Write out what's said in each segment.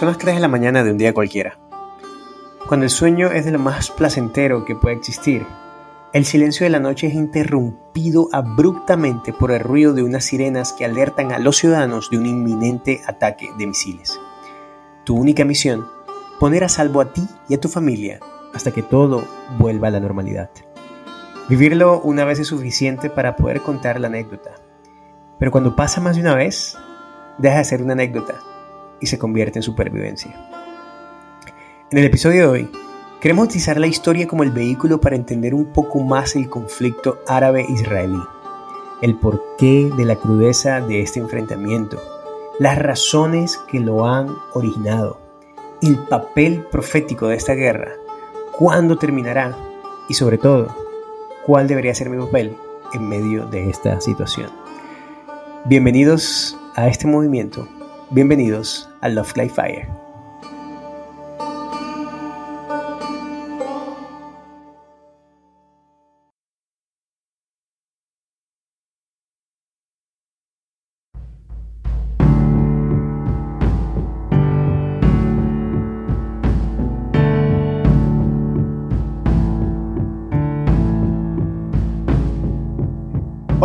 Son las 3 de la mañana de un día cualquiera. Cuando el sueño es de lo más placentero que puede existir, el silencio de la noche es interrumpido abruptamente por el ruido de unas sirenas que alertan a los ciudadanos de un inminente ataque de misiles. Tu única misión, poner a salvo a ti y a tu familia hasta que todo vuelva a la normalidad. Vivirlo una vez es suficiente para poder contar la anécdota, pero cuando pasa más de una vez, deja de ser una anécdota y se convierte en supervivencia. En el episodio de hoy, Queremos utilizar la historia como el vehículo para entender un poco más el conflicto árabe-israelí, el porqué de la crudeza de este enfrentamiento, las razones que lo han originado, el papel profético de esta guerra, cuándo terminará y sobre todo, cuál debería ser mi papel en medio de esta situación. Bienvenidos a este movimiento, bienvenidos a Love Life Fire.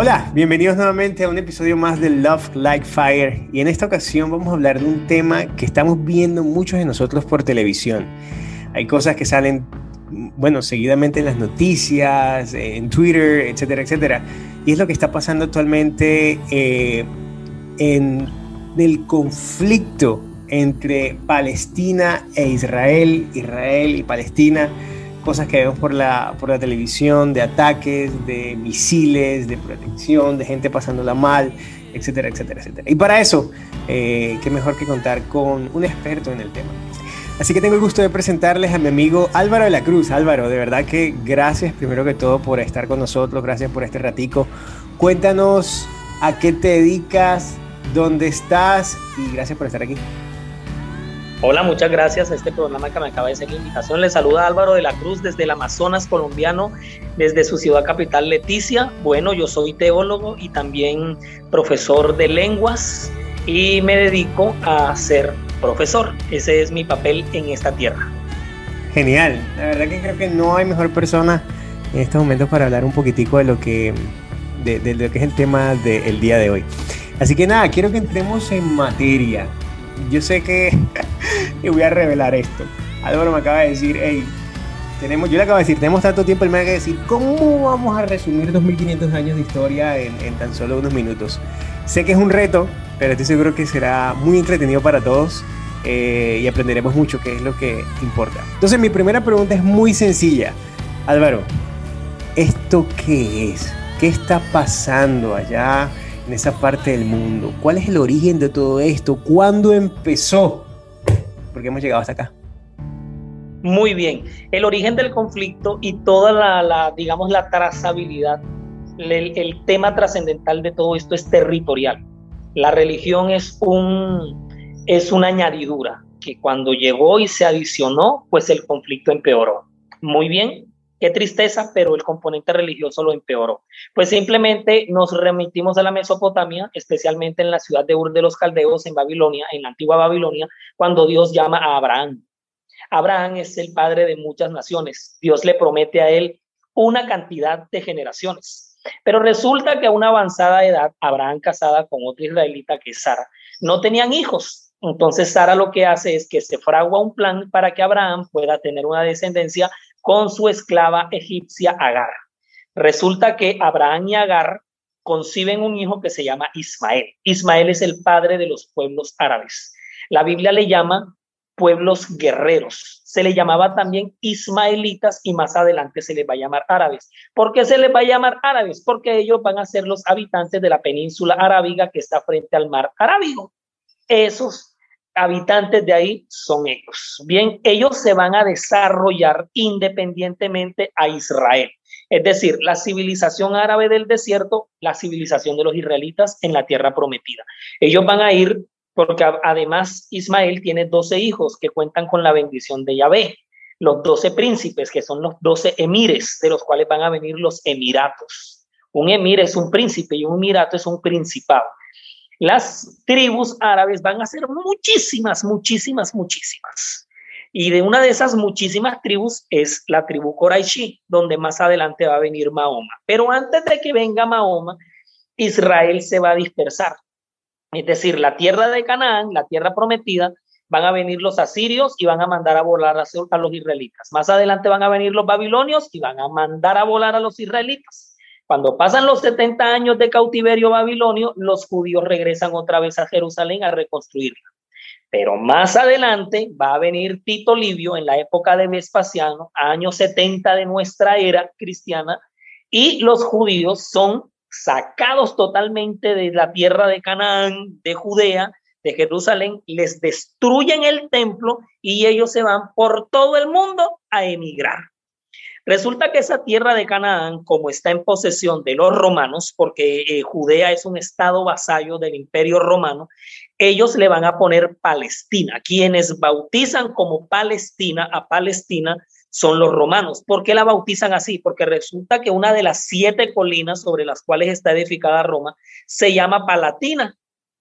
Hola, bienvenidos nuevamente a un episodio más de Love Like Fire y en esta ocasión vamos a hablar de un tema que estamos viendo muchos de nosotros por televisión. Hay cosas que salen, bueno, seguidamente en las noticias, en Twitter, etcétera, etcétera. Y es lo que está pasando actualmente eh, en el conflicto entre Palestina e Israel, Israel y Palestina cosas que vemos por la, por la televisión, de ataques, de misiles, de protección, de gente pasándola mal, etcétera, etcétera, etcétera. Y para eso, eh, qué mejor que contar con un experto en el tema. Así que tengo el gusto de presentarles a mi amigo Álvaro de la Cruz. Álvaro, de verdad que gracias primero que todo por estar con nosotros, gracias por este ratico. Cuéntanos a qué te dedicas, dónde estás y gracias por estar aquí. Hola, muchas gracias a este programa que me acaba de hacer la invitación. Le saluda Álvaro de la Cruz desde el Amazonas colombiano, desde su ciudad capital Leticia. Bueno, yo soy teólogo y también profesor de lenguas y me dedico a ser profesor. Ese es mi papel en esta tierra. Genial, la verdad que creo que no hay mejor persona en estos momentos para hablar un poquitico de lo que, de, lo que es el tema del día de hoy. Así que nada, quiero que entremos en materia yo sé que y voy a revelar esto. Álvaro me acaba de decir, hey, tenemos, yo le acabo de decir, tenemos tanto tiempo, él me acaba de decir, ¿cómo vamos a resumir 2500 años de historia en, tan solo unos minutos? Sé que es un reto, pero estoy seguro que será muy entretenido para todos eh, y aprenderemos mucho, que es lo que importa. Entonces, mi primera pregunta es muy sencilla. Álvaro, ¿esto qué es? ¿Qué está pasando allá en esa parte del mundo? ¿Cuál es el origen de todo esto? ¿Cuándo empezó? Porque hemos llegado hasta acá. Muy bien. El origen del conflicto y toda la, digamos, la trazabilidad, el, el tema trascendental de todo esto es territorial. La religión es, un, es una añadidura que cuando llegó y se adicionó, pues el conflicto empeoró. Muy bien, Tristeza, pero el componente religioso lo empeoró. Pues simplemente nos remitimos a la Mesopotamia, especialmente en la ciudad de Ur de los Caldeos, en Babilonia, en la antigua Babilonia, cuando Dios llama a Abraham. Abraham es el padre de muchas naciones. Dios le promete a él una cantidad de generaciones. Pero resulta que a una avanzada edad, Abraham casada con otra israelita que es Sara, no tenían hijos. Entonces Sara lo que hace es que se fragua un plan para que Abraham pueda tener una descendencia con su esclava egipcia Agar. Resulta que Abraham y Agar conciben un hijo que se llama Ismael. Ismael es el padre de los pueblos árabes. La Biblia le llama pueblos guerreros. Se le llamaba también ismaelitas y más adelante se les va a llamar árabes. ¿Por qué se les va a llamar árabes? Porque ellos van a ser los habitantes de la península arábiga que está frente al mar Arábigo. Esos habitantes de ahí son ellos. Bien, ellos se van a desarrollar independientemente a Israel. Es decir, la civilización árabe del desierto, la civilización de los israelitas en la tierra prometida. Ellos van a ir porque además Ismael tiene 12 hijos que cuentan con la bendición de Yahvé, los 12 príncipes, que son los 12 emires, de los cuales van a venir los emiratos. Un emir es un príncipe y un emirato es un principado. Las tribus árabes van a ser muchísimas, muchísimas, muchísimas. Y de una de esas muchísimas tribus es la tribu Qurayshi, donde más adelante va a venir Mahoma. Pero antes de que venga Mahoma, Israel se va a dispersar. Es decir, la tierra de Canaán, la tierra prometida, van a venir los asirios y van a mandar a volar a, los israelitas. Más adelante van a venir los babilonios y van a mandar a volar a los israelitas. Cuando pasan los 70 años de cautiverio babilonio, los judíos regresan otra vez a Jerusalén a reconstruirla. Pero más adelante va a venir Tito Livio en la época de Vespasiano, años 70 de nuestra era cristiana, y los judíos son sacados totalmente de la tierra de Canaán, de Judea, de Jerusalén, les destruyen el templo y ellos se van por todo el mundo a emigrar. Resulta que esa tierra de Canaán, como está en posesión de los romanos, porque eh, Judea es un estado vasallo del imperio romano, ellos le van a poner Palestina. Quienes bautizan como Palestina a Palestina son los romanos. ¿Por qué la bautizan así? Porque resulta que una de las siete colinas sobre las cuales está edificada Roma se llama Palatina,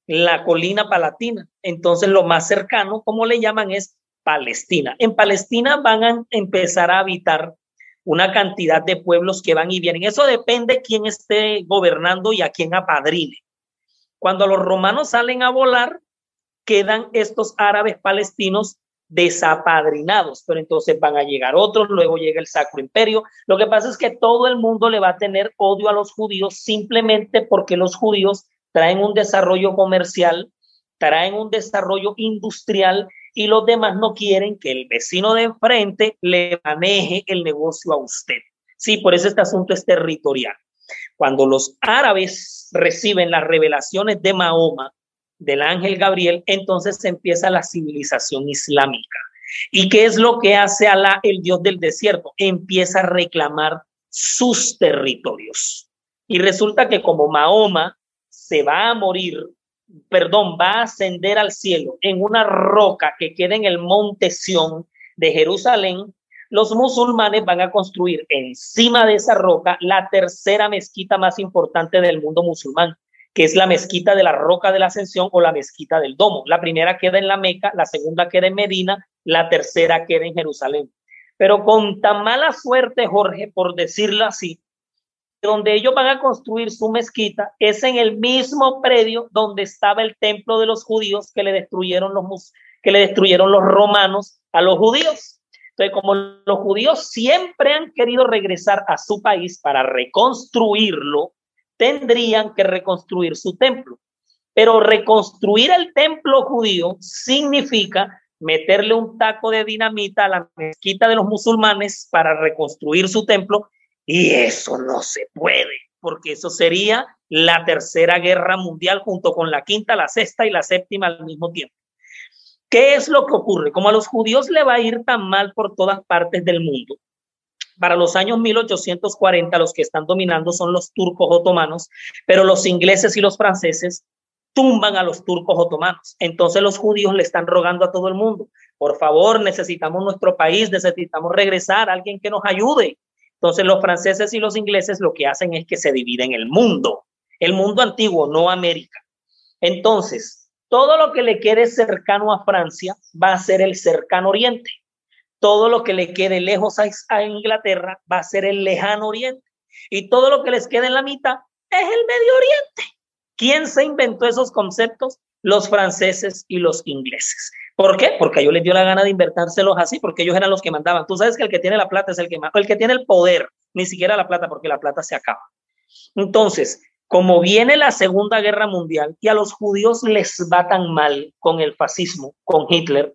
la colina palatina. Entonces lo más cercano, como le llaman, es Palestina. En Palestina van a empezar a habitar una cantidad de pueblos que van y vienen. Eso depende quién esté gobernando y a quién apadrine. Cuando los romanos salen a volar, quedan estos árabes palestinos desapadrinados, pero entonces van a llegar otros, luego llega el Sacro Imperio. Lo que pasa es que todo el mundo le va a tener odio a los judíos simplemente porque los judíos traen un desarrollo comercial, traen un desarrollo industrial y los demás no quieren que el vecino de enfrente le maneje el negocio a usted. Sí, por eso este asunto es territorial. Cuando los árabes reciben las revelaciones de Mahoma, del ángel Gabriel, entonces empieza la civilización islámica. ¿Y qué es lo que hace Alá, el Dios del desierto? Empieza a reclamar sus territorios. Y resulta que como Mahoma se va a morir perdón, va a ascender al cielo en una roca que queda en el monte Sión de Jerusalén, los musulmanes van a construir encima de esa roca la tercera mezquita más importante del mundo musulmán, que es la mezquita de la roca de la ascensión o la mezquita del domo. La primera queda en la Meca, la segunda queda en Medina, la tercera queda en Jerusalén. Pero con tan mala suerte, Jorge, por decirlo así, donde ellos van a construir su mezquita es en el mismo predio donde estaba el templo de los judíos que le destruyeron los, que le destruyeron los romanos a los judíos. Entonces, como los judíos siempre han querido regresar a su país para reconstruirlo, tendrían que reconstruir su templo. Pero reconstruir el templo judío significa meterle un taco de dinamita a la mezquita de los musulmanes para reconstruir su templo y eso no se puede, porque eso sería la tercera guerra mundial junto con la quinta, la sexta y la séptima al mismo tiempo. ¿Qué es lo que ocurre? Como a los judíos le va a ir tan mal por todas partes del mundo, para los años 1840 los que están dominando son los turcos otomanos, pero los ingleses y los franceses tumban a los turcos otomanos. Entonces los judíos le están rogando a todo el mundo, por favor, necesitamos nuestro país, necesitamos regresar, alguien que nos ayude. Entonces los franceses y los ingleses lo que hacen es que se dividen el mundo, el mundo antiguo, no América. Entonces, todo lo que le quede cercano a Francia va a ser el cercano oriente. Todo lo que le quede lejos a, Inglaterra va a ser el lejano oriente. Y todo lo que les quede en la mitad es el medio oriente. ¿Quién se inventó esos conceptos? Los franceses y los ingleses. ¿Por qué? Porque a ellos les dio la gana de invertárselos así, porque ellos eran los que mandaban. Tú sabes que el que tiene la plata es el que el que tiene el poder, ni siquiera la plata, porque la plata se acaba. Entonces, como viene la Segunda Guerra Mundial y a los judíos les va tan mal con el fascismo, con Hitler,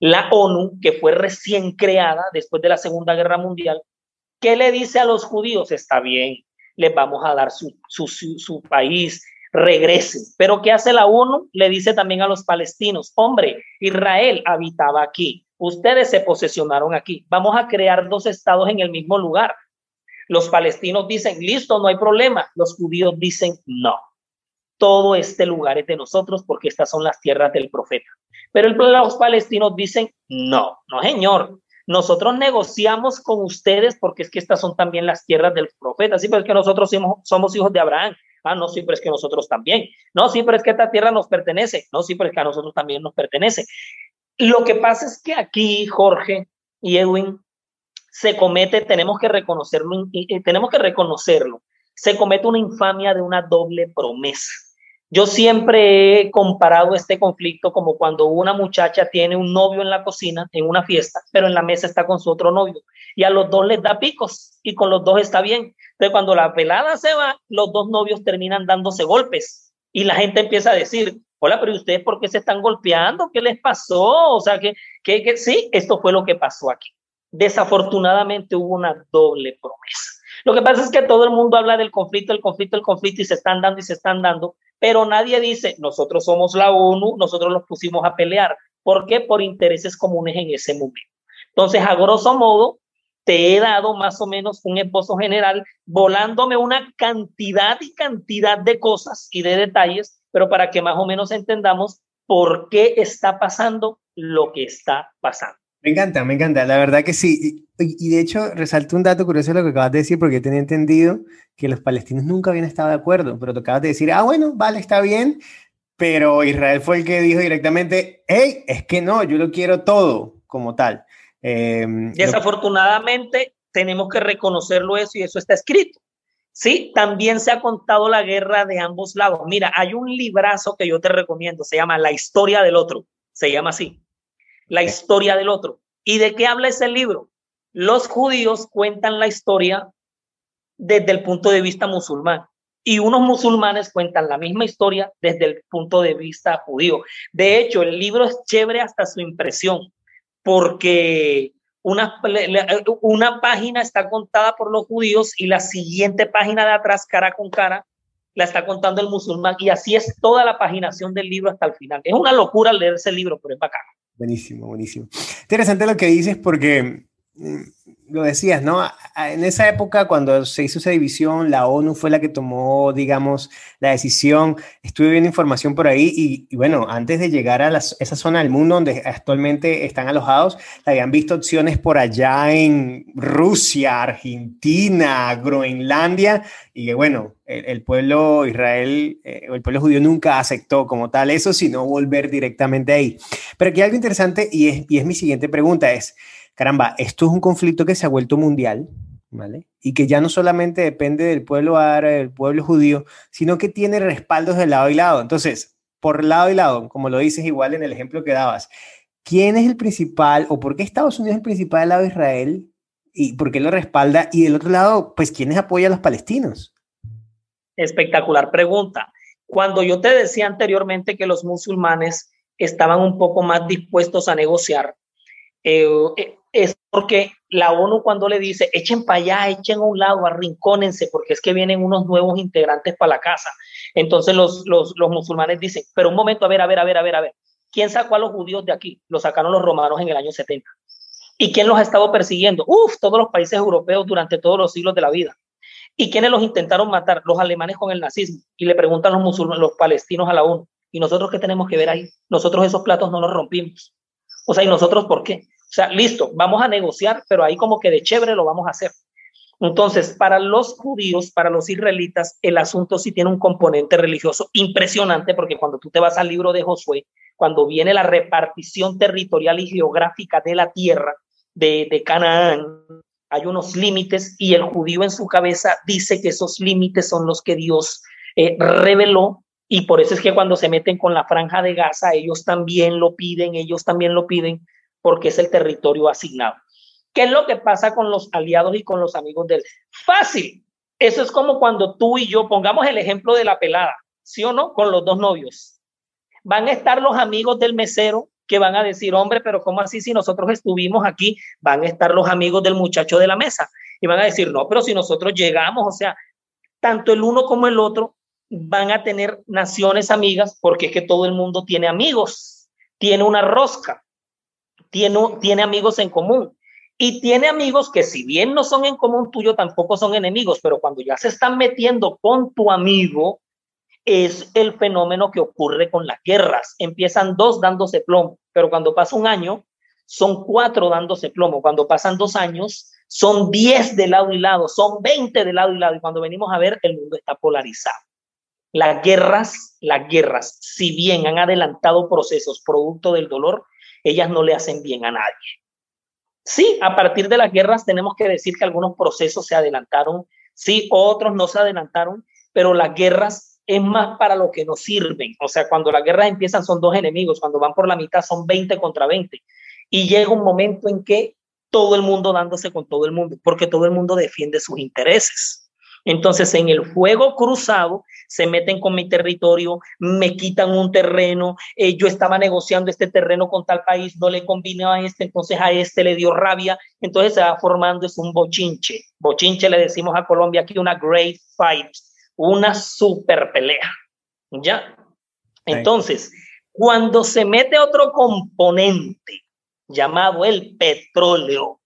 la ONU, que fue recién creada después de la Segunda Guerra Mundial, ¿qué le dice a los judíos? Está bien, les vamos a dar su, su, su país, regrese. Pero ¿qué hace la ONU? Le dice también a los palestinos, hombre, Israel habitaba aquí, ustedes se posesionaron aquí, vamos a crear dos estados en el mismo lugar. Los palestinos dicen, listo, no hay problema. Los judíos dicen, no, todo este lugar es de nosotros porque estas son las tierras del profeta. Pero los palestinos dicen, no, no, señor, nosotros negociamos con ustedes porque es que estas son también las tierras del profeta. Sí, porque nosotros somos, somos hijos de Abraham. Ah, no, sí, pero es que nosotros también. No, sí, pero es que esta tierra nos pertenece. No, sí, pero es que a nosotros también nos pertenece. Lo que pasa es que aquí, Jorge y Edwin, se comete, tenemos que reconocerlo, tenemos que reconocerlo, se comete una infamia de una doble promesa. Yo siempre he comparado este conflicto como cuando una muchacha tiene un novio en la cocina, en una fiesta, pero en la mesa está con su otro novio y a los dos les da picos y con los dos está bien. Entonces cuando la pelada se va, los dos novios terminan dándose golpes y la gente empieza a decir, hola, pero ustedes por qué se están golpeando? ¿Qué les pasó? O sea, que, que, que sí, esto fue lo que pasó aquí. Desafortunadamente hubo una doble promesa. Lo que pasa es que todo el mundo habla del conflicto, el conflicto, el conflicto y se están dando y se están dando, pero nadie dice, nosotros somos la ONU, nosotros los pusimos a pelear. ¿Por qué? Por intereses comunes en ese momento. Entonces, a grosso modo, te he dado más o menos un esposo general volándome una cantidad y cantidad de cosas y de detalles, pero para que más o menos entendamos por qué está pasando lo que está pasando. Me encanta, me encanta, la verdad que sí. Y, de hecho, resalto un dato curioso de lo que acabas de decir, porque tenía entendido que los palestinos nunca habían estado de acuerdo, pero tú acabas de decir, ah, bueno, vale, está bien, pero Israel fue el que dijo directamente, hey, es que no, yo lo quiero todo como tal. Em, Desafortunadamente, tenemos que reconocerlo eso y eso está escrito. Sí, también se ha contado la guerra de ambos lados. Mira, hay un librazo que yo te recomiendo, se llama La historia del otro, se llama así la historia del otro. ¿Y de qué habla ese libro? Los judíos cuentan la historia desde el punto de vista musulmán y unos musulmanes cuentan la misma historia desde el punto de vista judío. De hecho, el libro es chévere hasta su impresión, porque una, una página está contada por los judíos y la siguiente página de atrás, cara con cara, la está contando el musulmán y así es toda la paginación del libro hasta el final. Es una locura leer ese libro, pero es bacán. Buenísimo, buenísimo. Interesante lo que dices porque mm, lo decías, ¿no? En esa época, cuando se hizo esa división, la ONU fue la que tomó, digamos, la decisión. Estuve viendo información por ahí y, bueno, antes de llegar a esa zona del mundo donde actualmente están alojados, habían visto opciones por allá en Rusia, Argentina, Groenlandia y bueno, el, pueblo Israel, eh, el pueblo judío nunca aceptó como tal eso, sino volver directamente ahí. Pero aquí hay algo interesante y es, y es mi siguiente pregunta, es caramba, esto es un conflicto que se ha vuelto mundial, ¿vale? Y que ya no solamente depende del pueblo árabe, del pueblo judío, sino que tiene respaldos de lado y lado. Entonces, por lado y lado, como lo dices igual en el ejemplo que dabas, ¿quién es el principal o por qué Estados Unidos es el principal del lado de Israel y por qué lo respalda? Y del otro lado, pues, ¿quiénes apoyan a los palestinos? Espectacular pregunta. Cuando yo te decía anteriormente que los musulmanes estaban un poco más dispuestos a negociar, eh, eh, es porque la ONU cuando le dice, echen para allá, echen a un lado, arrincónense, porque es que vienen unos nuevos integrantes para la casa. Entonces los, los, los musulmanes dicen, pero un momento, a ver, a ver, a ver, a ver, a ver, ¿quién sacó a los judíos de aquí? Los sacaron los romanos en el año 70. ¿Y quién los ha estado persiguiendo? Uf, todos los países europeos durante todos los siglos de la vida. ¿Y quiénes los intentaron matar? Los alemanes con el nazismo. Y le preguntan los musulmanes, los palestinos a la ONU. ¿Y nosotros qué tenemos que ver ahí? Nosotros esos platos no los rompimos. O sea, ¿y nosotros por qué? O sea, listo, vamos a negociar, pero ahí como que de chévere lo vamos a hacer. Entonces, para los judíos, para los israelitas, el asunto sí tiene un componente religioso impresionante, porque cuando tú te vas al libro de Josué, cuando viene la repartición territorial y geográfica de la tierra de, Canaán, hay unos límites y el judío en su cabeza dice que esos límites son los que Dios eh, reveló y por eso es que cuando se meten con la franja de Gaza, ellos también lo piden, ellos también lo piden, porque es el territorio asignado. ¿Qué es lo que pasa con los aliados y con los amigos del? Fácil. Eso es como cuando tú y yo pongamos el ejemplo de la pelada, ¿sí o no? Con los dos novios. Van a estar los amigos del mesero que van a decir, hombre, pero ¿cómo así si nosotros estuvimos aquí? Van a estar los amigos del muchacho de la mesa y van a decir, no, pero si nosotros llegamos, o sea, tanto el uno como el otro van a tener naciones amigas porque es que todo el mundo tiene amigos, tiene una rosca tiene, tiene amigos en común. Y tiene amigos que si bien no son en común tuyo, tampoco son enemigos, pero cuando ya se están metiendo con tu amigo, es el fenómeno que ocurre con las guerras. Empiezan dos dándose plomo, pero cuando pasa un año, son cuatro dándose plomo. Cuando pasan dos años, son diez de lado y lado, son veinte de lado y lado. Y cuando venimos a ver, el mundo está polarizado. Las guerras, las guerras, si bien han adelantado procesos producto del dolor, ellas no le hacen bien a nadie. Sí, a partir de las guerras tenemos que decir que algunos procesos se adelantaron, sí, otros no se adelantaron, pero las guerras es más para lo que nos sirven. O sea, cuando las guerras empiezan son dos enemigos, cuando van por la mitad son 20 contra 20. Y llega un momento en que todo el mundo dándose con todo el mundo, porque todo el mundo defiende sus intereses. Entonces, en el fuego cruzado, se meten con mi territorio, me quitan un terreno, eh, yo estaba negociando este terreno con tal país, no le convino a este, entonces a este le dio rabia, entonces se va formando es un bochinche. Bochinche le decimos a Colombia aquí una great fight, una super pelea. ¿Ya? Entonces, cuando se mete otro componente llamado el petróleo,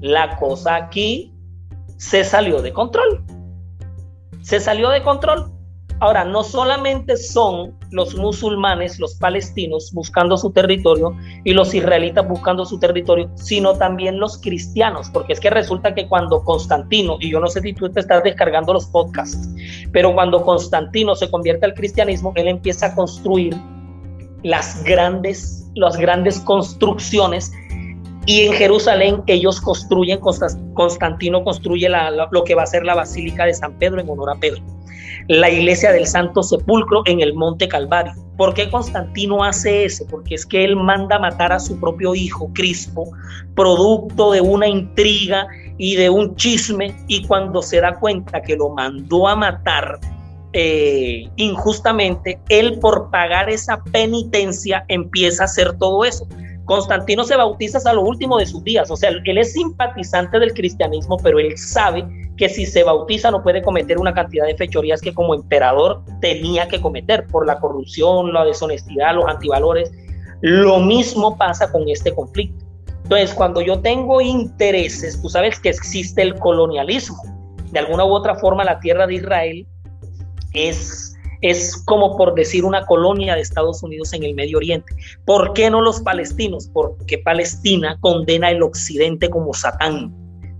la cosa aquí se salió de control se salió de control. Ahora, no solamente son los musulmanes, los palestinos buscando su territorio y los israelitas buscando su territorio, sino también los cristianos, porque es que resulta que cuando Constantino, y yo no sé si tú estás descargando los podcasts, pero cuando Constantino se convierte al cristianismo, él empieza a construir las grandes, las grandes construcciones y en Jerusalén ellos construyen, Constantino construye lo que va a ser la Basílica de San Pedro en honor a Pedro. La iglesia del Santo Sepulcro en el Monte Calvario. ¿Por qué Constantino hace eso? Porque es que él manda matar a su propio hijo, Crispo, producto de una intriga y de un chisme, y cuando se da cuenta que lo mandó a matar, eh, injustamente, él por pagar esa penitencia empieza a hacer todo eso. Constantino se bautiza hasta lo último de sus días, o sea, él es simpatizante del cristianismo, pero él sabe que si se bautiza no puede cometer una cantidad de fechorías que como emperador tenía que cometer por la corrupción, la deshonestidad, los antivalores. Lo mismo pasa con este conflicto. Entonces, cuando yo tengo intereses, tú sabes que existe el colonialismo. De alguna u otra forma, la tierra de Israel es es como por decir una colonia de Estados Unidos en el Medio Oriente. ¿Por qué no los palestinos? Porque Palestina condena el occidente como Satán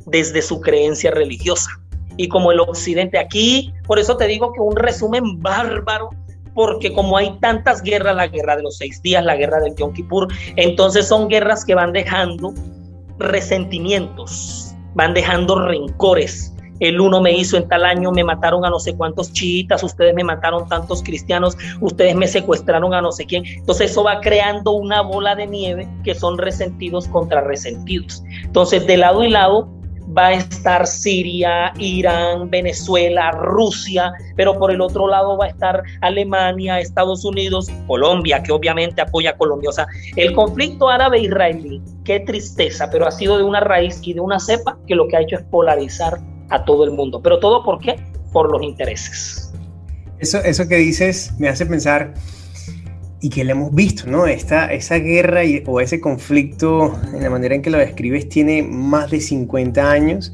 desde su creencia religiosa. Y como el occidente aquí, por eso te digo que un resumen bárbaro, porque como hay tantas guerras, la guerra de los seis días, la guerra del Yom Kippur, entonces son guerras que van dejando resentimientos, van dejando rencores, el uno me hizo en tal año, me mataron a no sé cuántos chiitas, ustedes me mataron tantos cristianos, ustedes me secuestraron a no sé quién. Entonces eso va creando una bola de nieve que son resentidos contra resentidos. Entonces de lado y lado va a estar Siria, Irán, Venezuela, Rusia, pero por el otro lado va a estar Alemania, Estados Unidos, Colombia, que obviamente apoya a Colombia. O sea, el conflicto árabe-israelí, qué tristeza, pero ha sido de una raíz y de una cepa que lo que ha hecho es polarizar a todo el mundo. Pero todo por qué? Por los intereses. Eso, eso que dices me hace pensar y que lo hemos visto, ¿no? Esta, esa guerra o ese conflicto, en la manera en que lo describes, tiene más de 50 años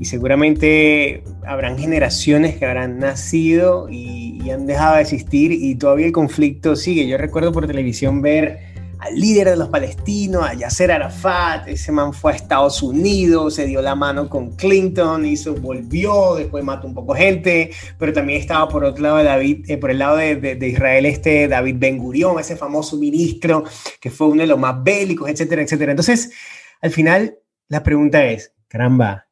y seguramente habrán generaciones que habrán nacido y, y han dejado de existir y todavía el conflicto sigue. Yo recuerdo por televisión ver al líder de los palestinos, a Yasser Arafat, ese man fue a Estados Unidos, se dio la mano con Clinton, hizo, volvió, después mató un poco gente, pero también estaba por otro lado de David, eh, por el lado de, Israel este David Ben Gurion, ese famoso ministro que fue uno de los más bélicos, etcétera, etcétera. Entonces, al final, la pregunta es, caramba,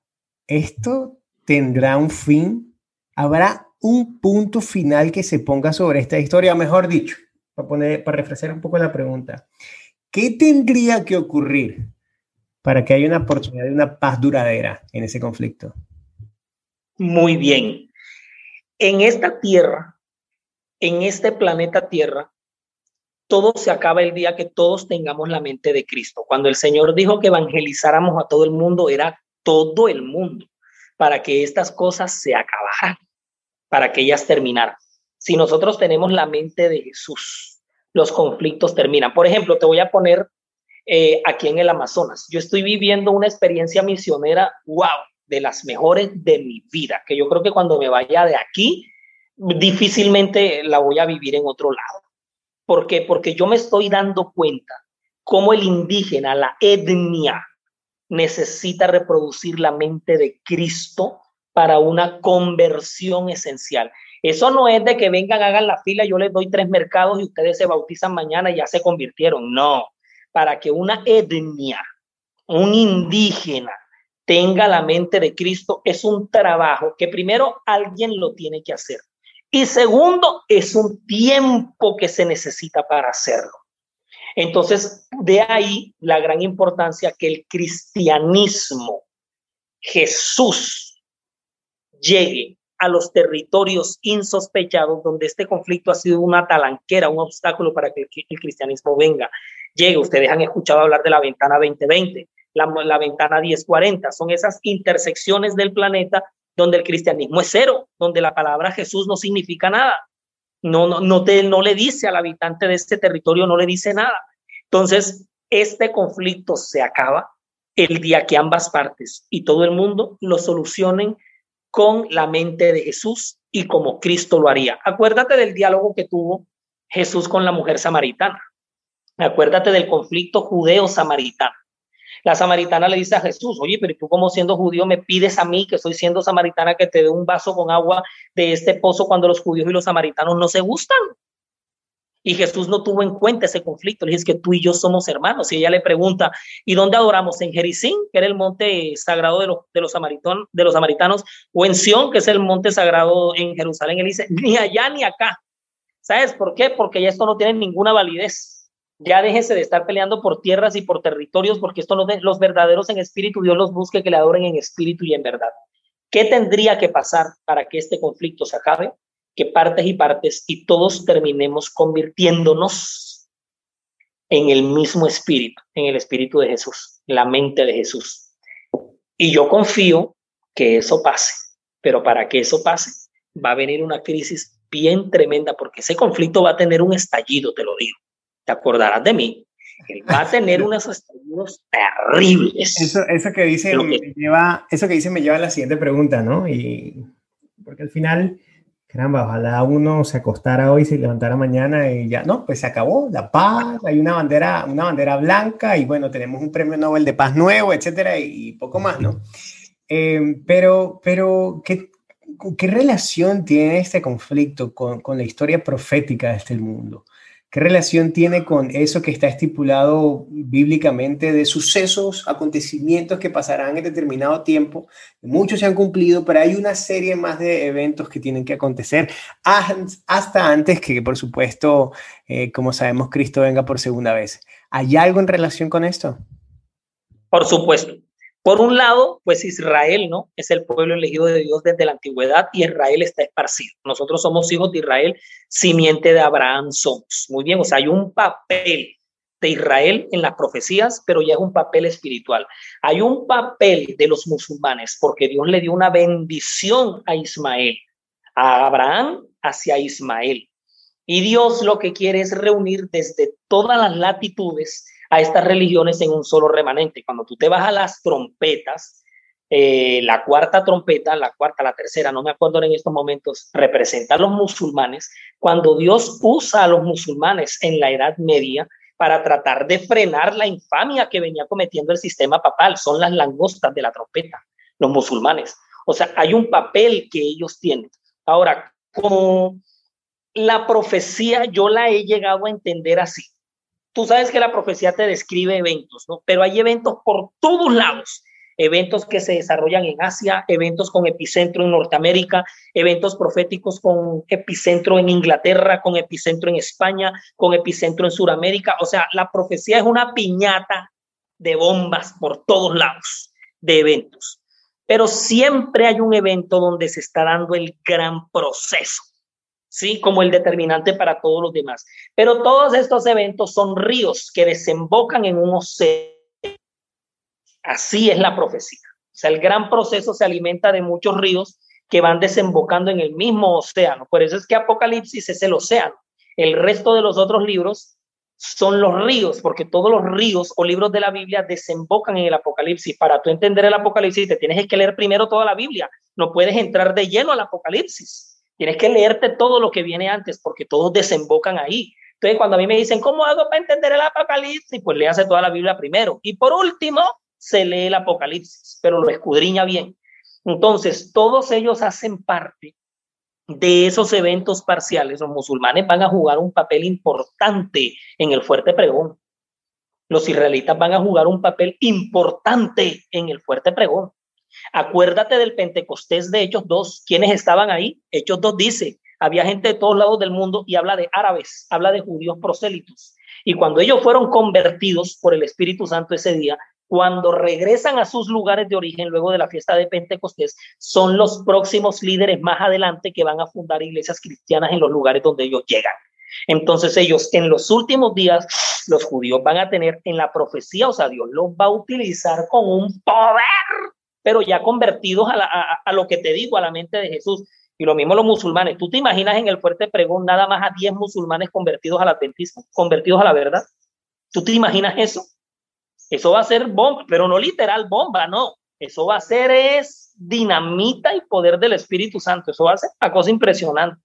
¿esto tendrá un fin? ¿Habrá un punto final que se ponga sobre esta historia? Mejor dicho, para, poner, para refrescar un poco la pregunta, ¿qué tendría que ocurrir para que haya una oportunidad de una paz duradera en ese conflicto? Muy bien. En esta tierra, en este planeta Tierra, todo se acaba el día que todos tengamos la mente de Cristo. Cuando el Señor dijo que evangelizáramos a todo el mundo, era todo el mundo, para que estas cosas se acabaran, para que ellas terminaran. Si nosotros tenemos la mente de Jesús, los conflictos terminan. Por ejemplo, te voy a poner eh, aquí en el Amazonas. Yo estoy viviendo una experiencia misionera, wow, de las mejores de mi vida, que yo creo que cuando me vaya de aquí, difícilmente la voy a vivir en otro lado. ¿Por qué? Porque yo me estoy dando cuenta cómo el indígena, la etnia, necesita reproducir la mente de Cristo para una conversión esencial. Eso no es de que vengan, hagan la fila, yo les doy tres mercados y ustedes se bautizan mañana y ya se convirtieron. No, para que una etnia, un indígena, tenga la mente de Cristo es un trabajo que primero alguien lo tiene que hacer. Y segundo, es un tiempo que se necesita para hacerlo. Entonces, de ahí la gran importancia que el cristianismo, Jesús, llegue a los territorios insospechados donde este conflicto ha sido una talanquera, un obstáculo para que el cristianismo venga. Llegue, ustedes han escuchado hablar de la ventana 2020 la, ventana 1040. Son esas intersecciones del planeta donde el cristianismo es cero, donde la palabra Jesús no significa nada. No, no, no, te, no le dice al habitante de este territorio, no le dice nada. Entonces, este conflicto se acaba el día que ambas partes y todo el mundo lo solucionen con la mente de Jesús y como Cristo lo haría. Acuérdate del diálogo que tuvo Jesús con la mujer samaritana. Acuérdate del conflicto judeo-samaritano. La samaritana le dice a Jesús, oye, pero tú como siendo judío me pides a mí, que soy siendo samaritana, que te dé un vaso con agua de este pozo cuando los judíos y los samaritanos no se gustan. Y Jesús no tuvo en cuenta ese conflicto. Le dice que tú y yo somos hermanos. Y ella le pregunta, ¿y dónde adoramos? ¿En Jericín, que era el monte sagrado de los, de los, de los samaritanos? ¿O en Sión, que es el monte sagrado en Jerusalén? Él dice, ni allá ni acá. ¿Sabes por qué? Porque ya esto no tiene ninguna validez. Ya déjese de estar peleando por tierras y por territorios, porque esto de los verdaderos en espíritu, Dios los busque que le adoren en espíritu y en verdad. ¿Qué tendría que pasar para que este conflicto se acabe? Que partes y partes y todos terminemos convirtiéndonos en el mismo espíritu, en el espíritu de Jesús, la mente de Jesús. Y yo confío que eso pase, pero para que eso pase va a venir una crisis bien tremenda, porque ese conflicto va a tener un estallido, te lo digo te acordarás de mí. Él va a tener unos estallidos terribles. Eso, eso que dice me lleva, eso que dice me lleva a la siguiente pregunta, ¿no? Y porque al final, caramba, ojalá uno se acostara hoy, se levantara mañana y ya, no, pues se acabó, la paz, hay una bandera, una bandera blanca y bueno, tenemos un premio Nobel de paz nuevo, etcétera, y poco más, ¿no? Eh, pero, pero, ¿qué, ¿qué relación tiene este conflicto con, con la historia profética de este mundo? ¿Qué relación tiene con eso que está estipulado bíblicamente de sucesos, acontecimientos que pasarán en determinado tiempo? Muchos se han cumplido, pero hay una serie más de eventos que tienen que acontecer hasta antes que, por supuesto, eh, como sabemos, Cristo venga por segunda vez. ¿Hay algo en relación con esto? Por supuesto. Por un lado, pues Israel, ¿no? Es el pueblo elegido de Dios desde la antigüedad y Israel está esparcido. Nosotros somos hijos de Israel, simiente de Abraham somos. Muy bien, o sea, hay un papel de Israel en las profecías, pero ya es un papel espiritual. Hay un papel de los musulmanes, porque Dios le dio una bendición a Ismael, a Abraham hacia Ismael. Y Dios lo que quiere es reunir desde todas las latitudes a estas religiones en un solo remanente. Cuando tú te vas las trompetas, eh, la cuarta trompeta, la cuarta, la tercera, no me acuerdo en estos momentos, representa a los musulmanes, cuando Dios usa a los musulmanes en la Edad Media para tratar de frenar la infamia que venía cometiendo el sistema papal, son las langostas de la trompeta, los musulmanes. O sea, hay un papel que ellos tienen. Ahora, como la profecía yo la he llegado a entender así, tú sabes que la profecía te describe eventos, ¿no? Pero hay eventos por todos lados. Eventos que se desarrollan en Asia, eventos con epicentro en Norteamérica, eventos proféticos con epicentro en Inglaterra, con epicentro en España, con epicentro en Sudamérica. O sea, la profecía es una piñata de bombas por todos lados, de eventos. Pero siempre hay un evento donde se está dando el gran proceso ¿sí? Como el determinante para todos los demás. Pero todos estos eventos son ríos que desembocan en un océano. Así es la profecía. O sea, el gran proceso se alimenta de muchos ríos que van desembocando en el mismo océano. Por eso es que Apocalipsis es el océano. El resto de los otros libros son los ríos, porque todos los ríos o libros de la Biblia desembocan en el Apocalipsis. Para tú entender el Apocalipsis, te tienes que leer primero toda la Biblia. No puedes entrar de lleno al Apocalipsis. Tienes que leerte todo lo que viene antes porque todos desembocan ahí. Entonces, cuando a mí me dicen, ¿cómo hago para entender el Apocalipsis? Pues léase toda la Biblia primero. Y por último, se lee el Apocalipsis, pero lo escudriña bien. Entonces, todos ellos hacen parte de esos eventos parciales. Los musulmanes van a jugar un papel importante en el fuerte pregón. Los israelitas van a jugar un papel importante en el fuerte pregón. Acuérdate del Pentecostés de Hechos 2. ¿Quiénes estaban ahí? Hechos 2 dice, había gente de todos lados del mundo y habla de árabes, habla de judíos prosélitos. Y cuando ellos fueron convertidos por el Espíritu Santo ese día, cuando regresan a sus lugares de origen luego de la fiesta de Pentecostés, son los próximos líderes más adelante que van a fundar iglesias cristianas en los lugares donde ellos llegan. Entonces ellos en los últimos días, los judíos van a tener en la profecía, o sea, Dios los va a utilizar con un poder, pero ya convertidos a, a lo que te digo, a la mente de Jesús. Y lo mismo los musulmanes. ¿Tú te imaginas en el fuerte pregón nada más a 10 musulmanes convertidos al adventismo, convertidos a la verdad? ¿Tú te imaginas eso? Eso va a ser bomba, pero no literal bomba, no. Eso va a ser es dinamita y poder del Espíritu Santo. Eso va a ser una cosa impresionante.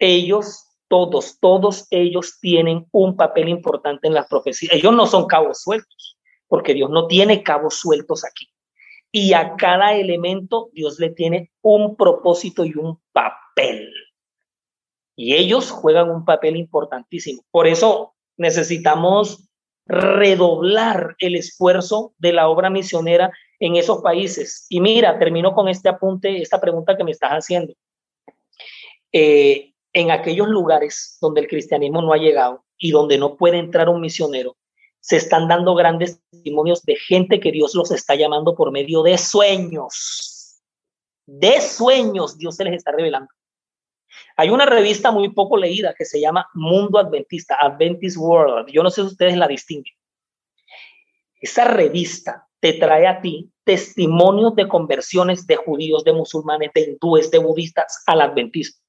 Ellos, todos, todos ellos tienen un papel importante en las profecías. Ellos no son cabos sueltos, porque Dios no tiene cabos sueltos aquí y a cada elemento Dios le tiene un propósito y un papel. Y ellos juegan un papel importantísimo. Por eso necesitamos redoblar el esfuerzo de la obra misionera en esos países. Y mira, termino con este apunte, esta pregunta que me estás haciendo. Eh, en aquellos lugares donde el cristianismo no ha llegado y donde no puede entrar un misionero, se están dando grandes testimonios de gente que Dios los está llamando por medio de sueños. De sueños Dios se les está revelando. Hay una revista muy poco leída que se llama Mundo Adventista, Adventist World. Yo no sé si ustedes la distinguen. Esa revista te trae a ti testimonios de conversiones de judíos, de musulmanes, de hindúes, de budistas al adventismo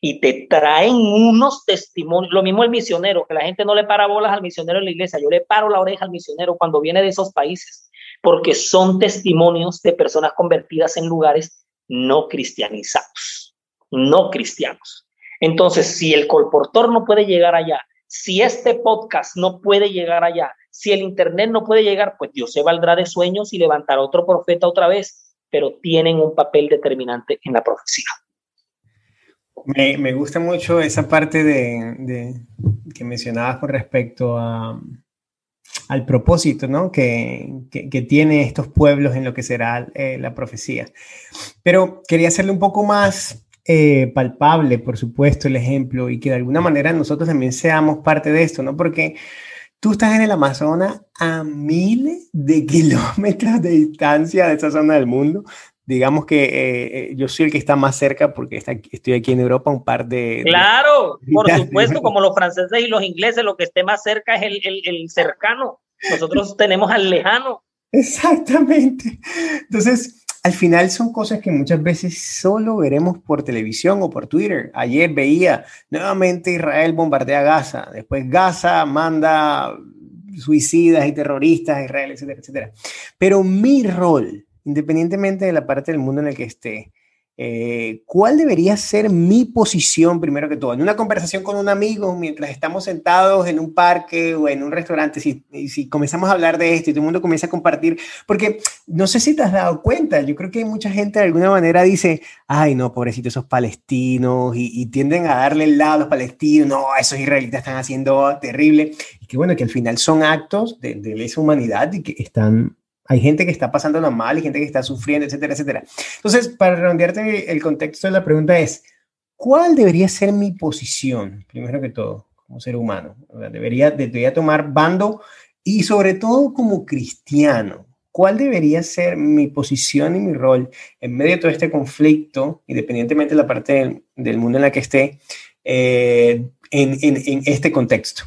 y te traen unos testimonios. Lo mismo el misionero, que la gente no le para bolas al misionero en la iglesia. Yo le paro la oreja al misionero cuando viene de esos países, porque son testimonios de personas convertidas en lugares no cristianizados, no cristianos. Entonces, si el colportor no puede llegar allá, si este podcast no puede llegar allá, si el Internet no puede llegar, pues Dios se valdrá de sueños y levantará otro profeta otra vez, pero tienen un papel determinante en la profecía. Me, gusta mucho esa parte de, que mencionabas con respecto al propósito ¿no? que, que, tiene estos pueblos en lo que será eh, la profecía. Pero quería hacerle un poco más eh, palpable, por supuesto, el ejemplo y que de alguna manera nosotros también seamos parte de esto, ¿no? Porque tú estás en el Amazonas a miles de kilómetros de distancia de esa zona del mundo, digamos que eh, eh, yo soy el que está más cerca porque está, estoy aquí en Europa un par de... Claro, por supuesto, como los franceses y los ingleses, lo que esté más cerca es el, el, el cercano. Nosotros tenemos al lejano. Exactamente. Entonces, al final son cosas que muchas veces solo veremos por televisión o por Twitter. Ayer veía nuevamente Israel bombardea Gaza, después Gaza manda suicidas y terroristas a Israel, etcétera, etcétera. Pero mi rol independientemente de la parte del mundo en el que esté, eh, ¿cuál debería ser mi posición primero que todo? En una conversación con un amigo, mientras estamos sentados en un parque o en un restaurante, si, si comenzamos a hablar de esto y todo el mundo comienza a compartir, porque no sé si te has dado cuenta, yo creo que mucha gente de alguna manera dice, ay no, pobrecito esos palestinos, y, tienden a darle el lado a los palestinos, no, esos israelitas están haciendo terrible, y que bueno, que al final son actos de, de esa humanidad y que están hay gente que está pasándola mal y gente que está sufriendo, etcétera, etcétera. Entonces, para redondearte el contexto de la pregunta es, ¿cuál debería ser mi posición, primero que todo, como ser humano? Debería, debería tomar bando y sobre todo como cristiano. ¿Cuál debería ser mi posición y mi rol en medio de todo este conflicto, independientemente de la parte del, mundo en la que esté, eh, en, en, este contexto?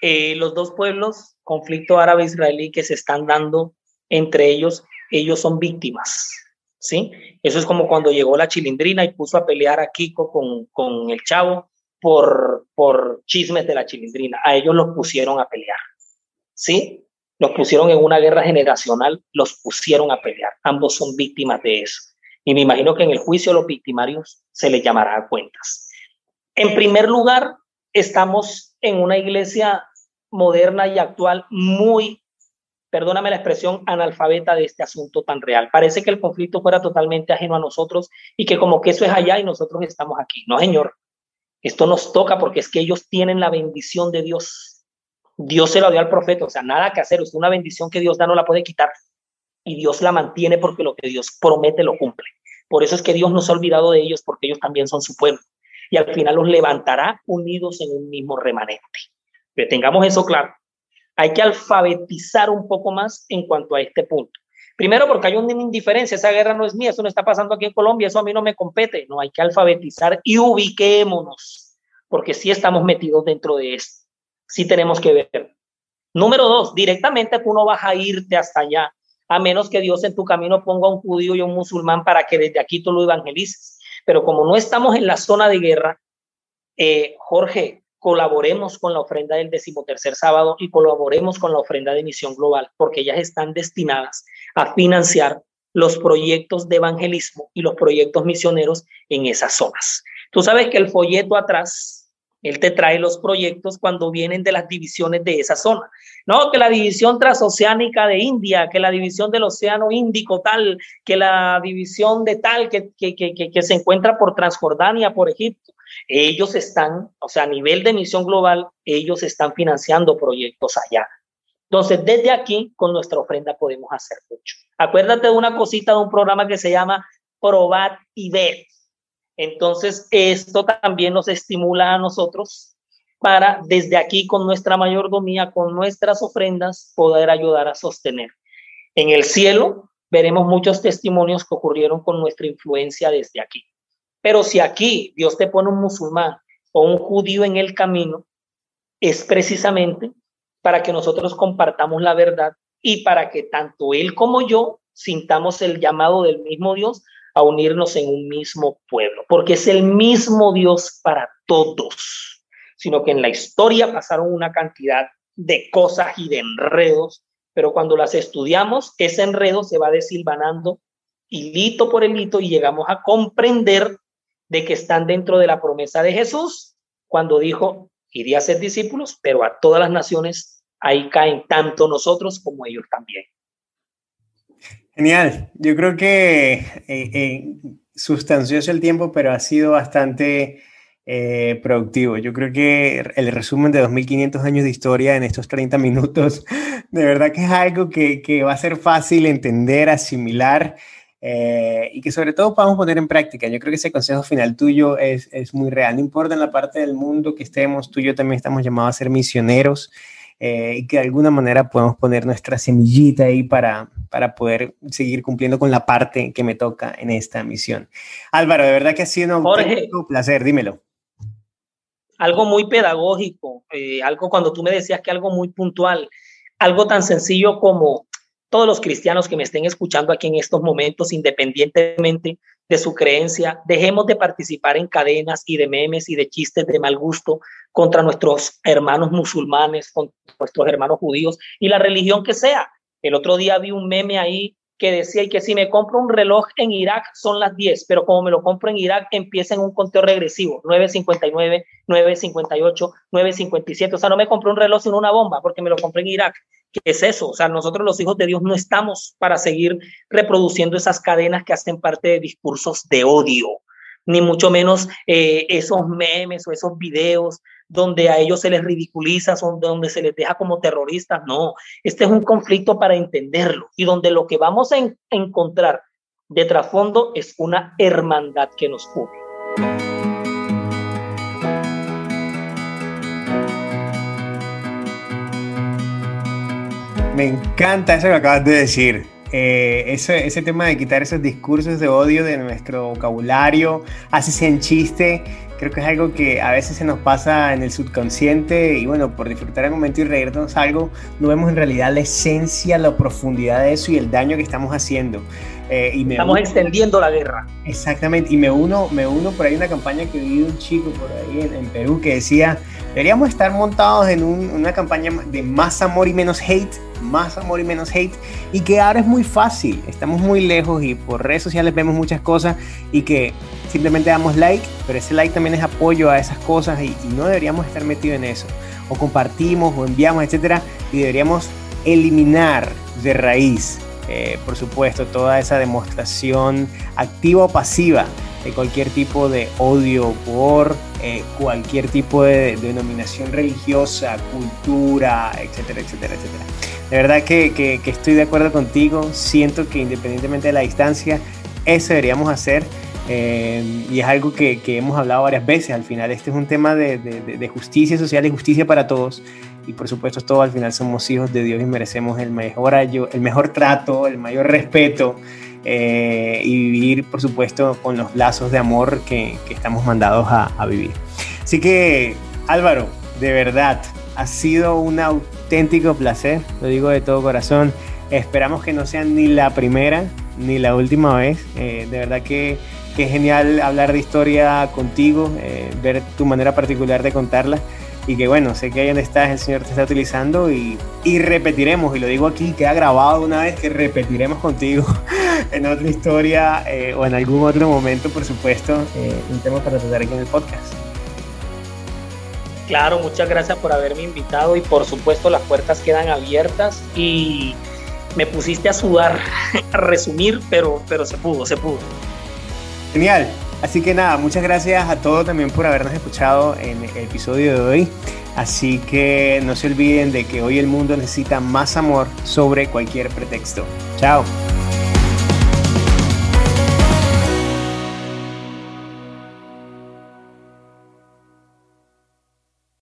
Eh, los dos pueblos conflicto árabe-israelí que se están dando entre ellos, ellos son víctimas, ¿sí? Eso es como cuando llegó la chilindrina y puso a pelear a Kiko con, con el chavo por, por chismes de la chilindrina. A ellos los pusieron a pelear, ¿sí? Los pusieron en una guerra generacional, los pusieron a pelear. Ambos son víctimas de eso. Y me imagino que en el juicio a los victimarios se les llamará a cuentas. En primer lugar, estamos en una iglesia moderna y actual muy perdóname la expresión, analfabeta de este asunto tan real. Parece que el conflicto fuera totalmente ajeno a nosotros y que como que eso es allá y nosotros estamos aquí. No, señor. Esto nos toca porque es que ellos tienen la bendición de Dios. Dios se la dio al profeta, o sea, nada que hacer. Es una bendición que Dios da, no la puede quitar. Y Dios la mantiene porque lo que Dios promete lo cumple. Por eso es que Dios no se ha olvidado de ellos porque ellos también son su pueblo. Y al final los levantará unidos en un mismo remanente. Que tengamos eso claro. Hay que alfabetizar un poco más en cuanto a este punto. Primero porque hay una indiferencia, esa guerra no es mía, eso no está pasando aquí en Colombia, eso a mí no me compete. No, hay que alfabetizar y ubiquémonos, porque sí estamos metidos dentro de esto. Sí tenemos que ver. Número dos, directamente tú no vas a irte hasta allá, a menos que Dios en tu camino ponga un judío y un musulmán para que desde aquí tú lo evangelices. Pero como no estamos en la zona de guerra, eh, Jorge, colaboremos con la ofrenda del decimotercer sábado y colaboremos con la ofrenda de misión global, porque ellas están destinadas a financiar los proyectos de evangelismo y los proyectos misioneros en esas zonas. Tú sabes que el folleto atrás, él te trae los proyectos cuando vienen de las divisiones de esa zona. No, que la división transoceánica de India, que la división del Océano Índico tal, que la división de tal que, que, que, que se encuentra por Transjordania, por Egipto. Ellos están, o sea, a nivel de misión global, ellos están financiando proyectos allá. Entonces, desde aquí, con nuestra ofrenda podemos hacer mucho. Acuérdate de una cosita de un programa que se llama Probar y Ver. Entonces, esto también nos estimula a nosotros para desde aquí con nuestra mayordomía, con nuestras ofrendas, poder ayudar a sostener. En el cielo veremos muchos testimonios que ocurrieron con nuestra influencia desde aquí. Pero si aquí Dios te pone un musulmán o un judío en el camino, es precisamente para que nosotros compartamos la verdad y para que tanto él como yo sintamos el llamado del mismo Dios a unirnos en un mismo pueblo, porque es el mismo Dios para todos, sino que en la historia pasaron una cantidad de cosas y de enredos, pero cuando las estudiamos, ese enredo se va desilvanando hilito por hilito y llegamos a comprender de que están dentro de la promesa de Jesús cuando dijo, iría a ser discípulos, pero a todas las naciones ahí caen tanto nosotros como ellos también. Genial, yo creo que eh, eh, sustancioso el tiempo, pero ha sido bastante eh, productivo. Yo creo que el resumen de 2.500 años de historia en estos 30 minutos, de verdad que es algo que, que va a ser fácil entender, asimilar eh, y que sobre todo podamos poner en práctica. Yo creo que ese consejo final tuyo es, es, muy real. No importa en la parte del mundo que estemos, tú y yo también estamos llamados a ser misioneros eh, y que de alguna manera podamos poner nuestra semillita ahí para, para poder seguir cumpliendo con la parte que me toca en esta misión. Álvaro, de verdad que ha sido un placer, dímelo. Algo muy pedagógico, eh, algo cuando tú me decías que algo muy puntual, algo tan sencillo como todos los cristianos que me estén escuchando aquí en estos momentos, independientemente de su creencia, dejemos de participar en cadenas y de memes y de chistes de mal gusto contra nuestros hermanos musulmanes, contra nuestros hermanos judíos y la religión que sea. El otro día vi un meme ahí que decía y que si me compro un reloj en Irak son las 10, pero como me lo compro en Irak empieza en un conteo regresivo, 9.59, 9.58, 9.57, o sea, no me compré un reloj sino una bomba porque me lo compré en Irak. ¿Qué es eso? O sea, nosotros los hijos de Dios no estamos para seguir reproduciendo esas cadenas que hacen parte de discursos de odio, ni mucho menos eh, esos memes o esos videos donde a ellos se les ridiculiza, donde se les deja como terroristas. No, este es un conflicto para entenderlo y donde lo que vamos a encontrar de trasfondo es una hermandad que nos une. Me encanta eso que acabas de decir. Eh, ese, ese, tema de quitar esos discursos de odio de nuestro vocabulario, así sea en chiste, creo que es algo que a veces se nos pasa en el subconsciente y bueno, por disfrutar el momento y reírnos algo, no vemos en realidad la esencia, la profundidad de eso y el daño que estamos haciendo. Eh, y me estamos extendiendo la guerra. Exactamente, y me uno, me uno por ahí una campaña que vi de un chico por ahí en, en Perú que decía, deberíamos estar montados en una campaña de más amor y menos hate más amor y menos hate y que ahora es muy fácil, estamos muy lejos y por redes sociales vemos muchas cosas y que simplemente damos like, pero ese like también es apoyo a esas cosas y, no deberíamos estar metidos en eso. O compartimos o enviamos, etcétera, y deberíamos eliminar de raíz, eh, por supuesto, toda esa demostración activa o pasiva de cualquier tipo de odio por eh, cualquier tipo de, denominación religiosa, cultura, etcétera, etcétera, etcétera. De verdad que, estoy de acuerdo contigo, siento que independientemente de la distancia, eso deberíamos hacer. Eh, y es algo que, hemos hablado varias veces. Al final, este es un tema de, de, justicia social y justicia para todos. Y por supuesto, todos al final somos hijos de Dios y merecemos el mejor, el mejor trato, el mayor respeto eh, y vivir, por supuesto, con los lazos de amor que, estamos mandados a, vivir. Así que, Álvaro, de verdad, ha sido un auténtico placer, lo digo de todo corazón. Esperamos que no sea ni la primera ni la última vez. Eh, de verdad que, es genial hablar de historia contigo, eh, ver tu manera particular de contarla y que bueno, sé que ahí donde estás el Señor te está utilizando y, y repetiremos, y lo digo aquí, queda grabado una vez que repetiremos contigo en otra historia eh, o en algún otro momento, por supuesto, eh, un tema para tratar aquí en el podcast. Claro, muchas gracias por haberme invitado y por supuesto las puertas quedan abiertas y me pusiste a sudar, a resumir, pero, pero se pudo, se pudo. Genial, Así que nada, muchas gracias a todos también por habernos escuchado en el episodio de hoy. Así que no se olviden de que hoy el mundo necesita más amor sobre cualquier pretexto. Chao.